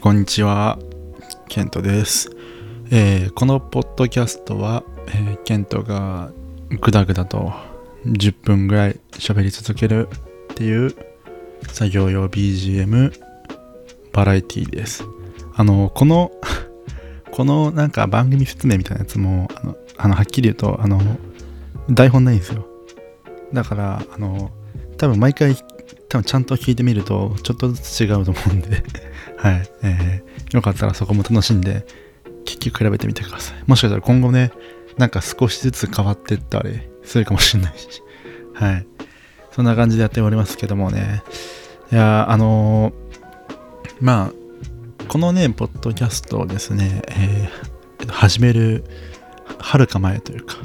こんにちは。ケントです。えーこのポッドキャストは、えーケントがグダグダと10分ぐらい喋り続けるっていう作業用 BGM バラエティです。あの、この、このなんか番組説明みたいなやつも、あの、あのはっきり言うと、あの、台本ないんですよ。だから、あの、多分毎回、多分ちゃんと聞いてみると、ちょっとずつ違うと思うんで、はい。えーよかったらそこも楽しんで、聞き比べてみてください。もしかしたら今後ね、なんか少しずつ変わってったりするかもしれないし、はい。そんな感じでやっておりますけどもね。いやあのーまあ、このね、ポッドキャストをですね、えー始める、はるか前というか、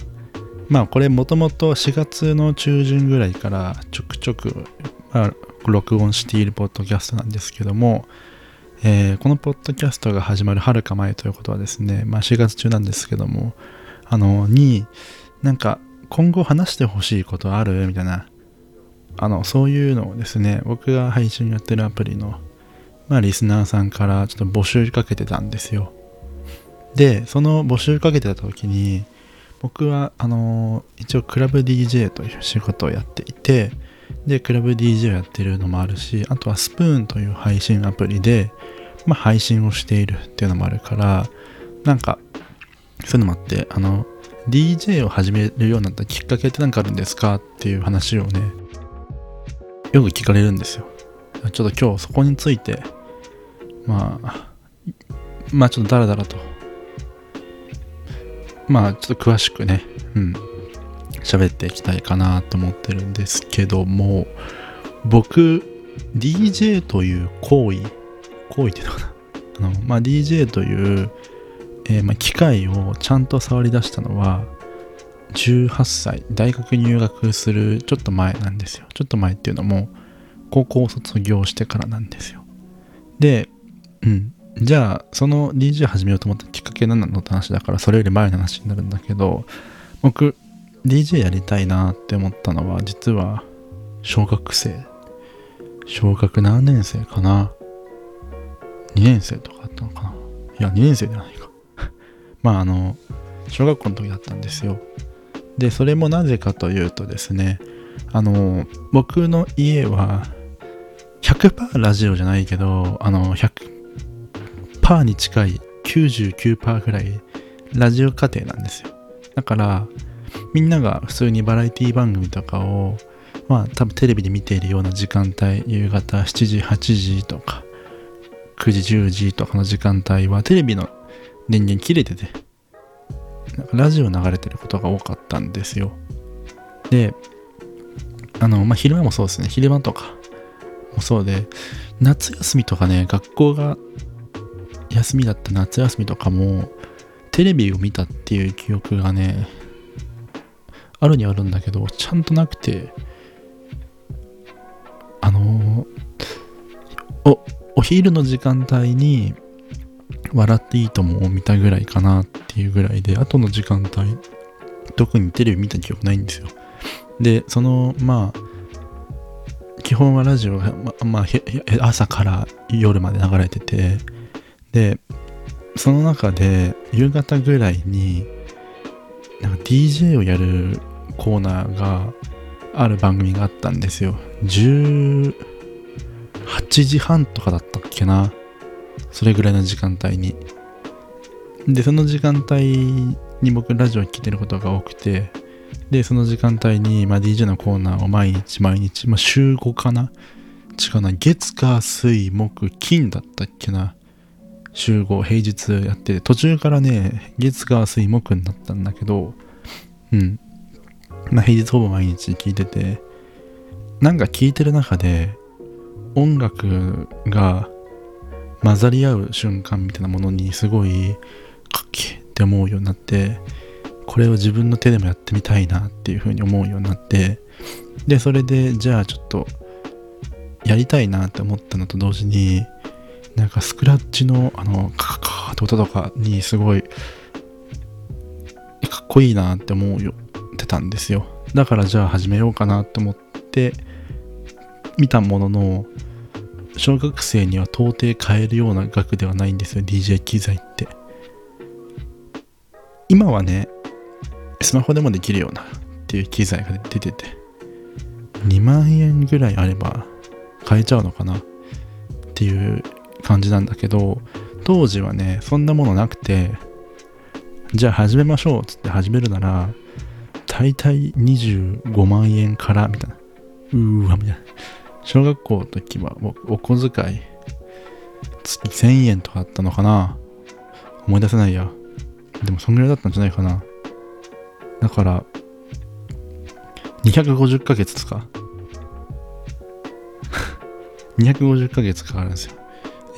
まあこれもともと4月の中旬ぐらいからちょくちょく、まあ、録音しているポッドキャストなんですけども、えーこのポッドキャストが始まるはるか前ということはですね、まあ4月中なんですけども、あの、に、なんか今後話してほしいことあるみたいな、あの、そういうのをですね、僕が配信やってるアプリの、まあリスナーさんからちょっと募集かけてたんですよ。で、その募集かけてた時に、僕は、あの一応クラブ DJ という仕事をやっていて、で、クラブ DJ をやってるのもあるし、あとはスプーンという配信アプリで、まあ、配信をしているっていうのもあるから、なんか、そういうのもあって、あの、DJ を始めるようになったきっかけって何かあるんですかっていう話をね、よく聞かれるんですよ。ちょっと今日そこについて、まあ、まあちょっとダラダラと、まあちょっと詳しくね、うん、喋っていきたいかなと思ってるんですけども僕 DJ という行為行為っていうのかな？あの、まあ、DJ という、えーまあ、機械をちゃんと触り出したのは18歳大学入学するちょっと前なんですよ。ちょっと前っていうのも高校を卒業してからなんですよ。でうん。じゃあその DJ 始めようと思ったきっかけ何なのって話だからそれより前の話になるんだけど僕 DJ やりたいなって思ったのは実は小学生。小学何年生かな？2年生とかだったのかな？いや2年生じゃないか。まああの小学校の時だったんですよ。でそれもなぜかというとですねあの僕の家は100%ラジオじゃないけどあの100%に近い99%ぐらいラジオ家庭なんですよ。だからみんなが普通にバラエティ番組とかをまあ多分テレビで見ているような時間帯夕方7時8時とか9時10時とかの時間帯はテレビの電源切れててなんかラジオ流れてることが多かったんですよ。であのまあ昼間もそうですね。昼間とかもそうで夏休みとかね学校が休みだった夏休みとかもテレビを見たっていう記憶がねあるにはあるんだけどちゃんとなくてあのおお昼の時間帯に「笑っていいとも」を見たぐらいかなっていうぐらいで後の時間帯特にテレビ見た記憶ないんですよ。でそのまあ基本はラジオが、ままあ、朝から夜まで流れててでその中で夕方ぐらいになんか DJ をやるコーナーがある番組があったんですよ。18時半とかだったっけな。それぐらいの時間帯に。でその時間帯に僕ラジオ聴いてることが多くて。でその時間帯に、まあ、DJ のコーナーを毎日毎日、まあ、週5かな。違うな月火水木金だったっけな。週5平日やって途中からね月火水木になったんだけどうん。まあ平日ほぼ毎日聴いててなんか聴いてる中で音楽が混ざり合う瞬間みたいなものにすごいかっけって思うようになってこれを自分の手でもやってみたいなっていうふうに思うようになってでそれでじゃあちょっとやりたいなって思ったのと同時になんかスクラッチのあのカカカーって音とかにすごいかっこいいなって思うよってたんですよ。だからじゃあ始めようかなって思って見たものの小学生には到底買えるような額ではないんですよ DJ 機材って。今はねスマホでもできるようなっていう機材が出てて2万円ぐらいあれば買えちゃうのかなっていう感じなんだけど当時はねそんなものなくてじゃあ始めましょうっつって始めるなら大体25万円からみたいな。うーわみたいな。小学校の時はお小遣い月1000円とかあったのかな。思い出せないや。でもそんぐらいだったんじゃないかな。だから250ヶ月ですか 250ヶ月かかるんですよ。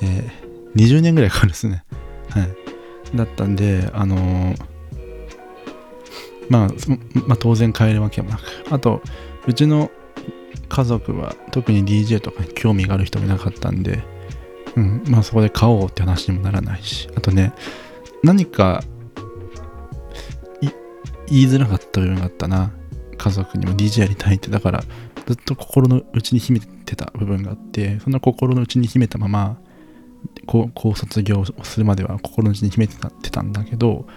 えー、20年ぐらいかかるんですね。はい。だったんで、あのー、まあ、まあ、当然買えるわけもなく。あと、うちの家族は特に DJ とかに興味がある人もいなかったんで、うん、まあそこで買おうって話にもならないし、あとね、何か言いづらかった部分があったな。家族にも DJ やりたいって。だから、ずっと心の内に秘めてた部分があってそんな心の内に秘めたまま高校卒業するまでは心の内に秘めてたてたんだけど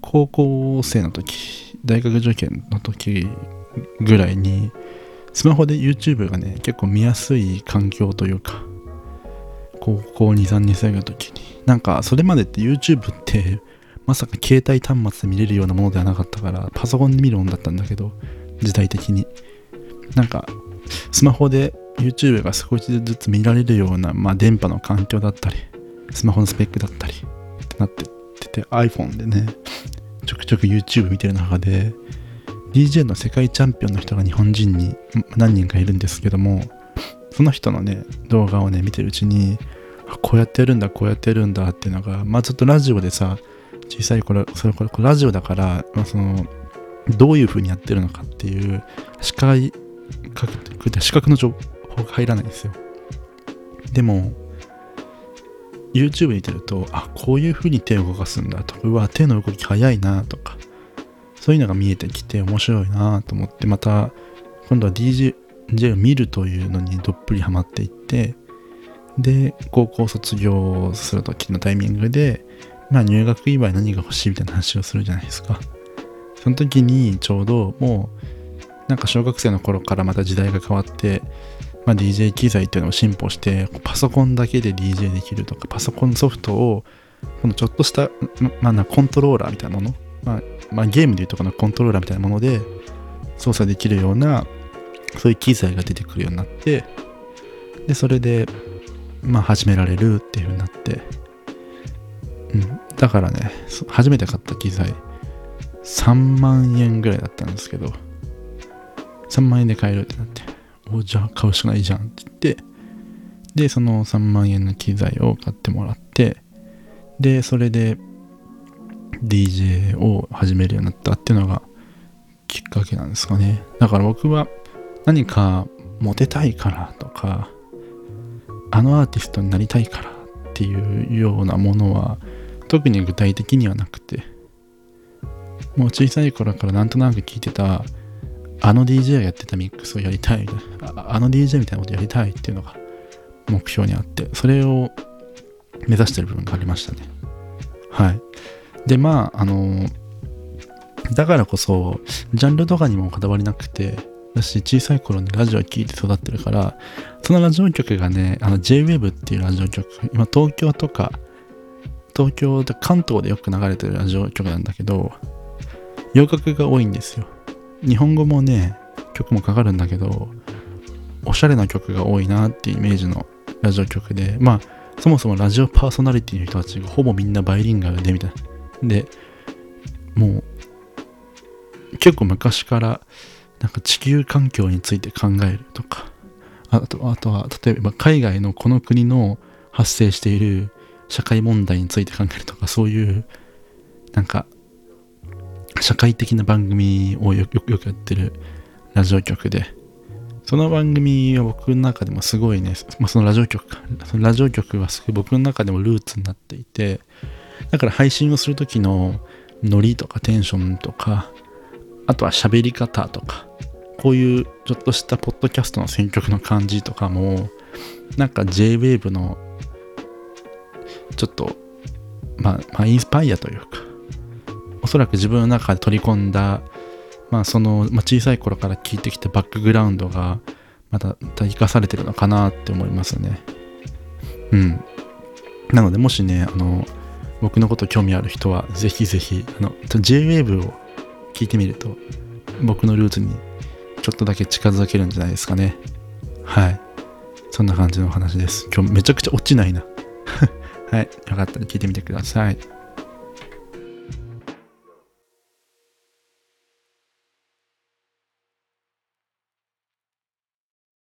高校生の時大学受験の時ぐらいにスマホで YouTube がね結構見やすい環境というか高校23年生の時になんかそれまでって YouTube ってまさか携帯端末で見れるようなものではなかったからパソコンで見るもんだったんだけど時代的に。なんかスマホで YouTube が少しずつ見られるような、まあ、電波の環境だったりスマホのスペックだったりってなってて iPhone でねちょくちょく YouTube 見てる中で DJ の世界チャンピオンの人が日本人に何人かいるんですけどもその人のね動画をね見てるうちにこうやってやるんだこうやってやるんだっていうのがまあちょっとラジオでさ小さい頃それこれラジオだから、まあ、そのどういう風にやってるのかっていう視界視覚の情報が入らないんですよ。でも YouTube 見てるとあこういう風に手を動かすんだと。うわ手の動き早いなとか。そういうのが見えてきて面白いなと思ってまた今度は DJ を見るというのにどっぷりハマっていってで高校卒業する時のタイミングでまあ入学祝い何が欲しいみたいな話をするじゃないですか。その時にちょうどもうなんか小学生の頃からまた時代が変わって、まあ、DJ 機材っていうのを進歩してパソコンだけで DJ できるとかパソコンソフトをこのちょっとした、まあ、コントローラーみたいなもの、まあ、まあ、ゲームでいうとこのコントローラーみたいなもので操作できるようなそういう機材が出てくるようになってでそれでまあ始められるっていう風になって。うん。だからね初めて買った機材3万円ぐらいだったんですけど。3万円で買えるってなって、お、じゃあ買うしかないじゃんって言って、で、その3万円の機材を買ってもらって、で、それで DJ を始めるようになったっていうのがきっかけなんですかね。だから僕は何かモテたいからとか、あのアーティストになりたいからっていうようなものは特に具体的にはなくて、もう小さい頃からなんとなく聞いてたあの DJ がやってたミックスをやりたいああの DJ みたいなことやりたいっていうのが目標にあってそれを目指してる部分がありましたね。はい。でまああのだからこそジャンルとかにもこだわりなくて私小さい頃にラジオ聴いて育ってるからそのラジオ局がねあの JWEB っていうラジオ局今東京とか東京で関東でよく流れてるラジオ局なんだけど洋楽が多いんですよ。日本語もね曲もかかるんだけどおしゃれな曲が多いなっていうイメージのラジオ局でまあそもそもラジオパーソナリティの人たちがほぼみんなバイリンガルでみたいな。でもう結構昔からなんか地球環境について考えるとかあとあとは例えば海外のこの国の発生している社会問題について考えるとかそういうなんか社会的な番組をよくよくやってるラジオ局で、その番組は僕の中でもすごいね、まあ、そのラジオ局か、そのラジオ局はすごい僕の中でもルーツになっていて、だから配信をする時のノリとかテンションとか、あとは喋り方とか、こういうちょっとしたポッドキャストの選曲の感じとかも、なんか J-Wave のちょっと、まあ、まあ、インスパイアというか、そらく自分の中で取り込んだ、まあ、その、まあ、小さい頃から聞いてきたバックグラウンドが、また生かされてるのかなって思いますね。うん。なので、もしね、あの、僕のこと興味ある人は、ぜひぜひ、あの、J-Wave を聞いてみると、僕のルーツにちょっとだけ近づけるんじゃないですかね。はい。そんな感じのお話です。今日めちゃくちゃ落ちないな。はい。よかったら聞いてみてください。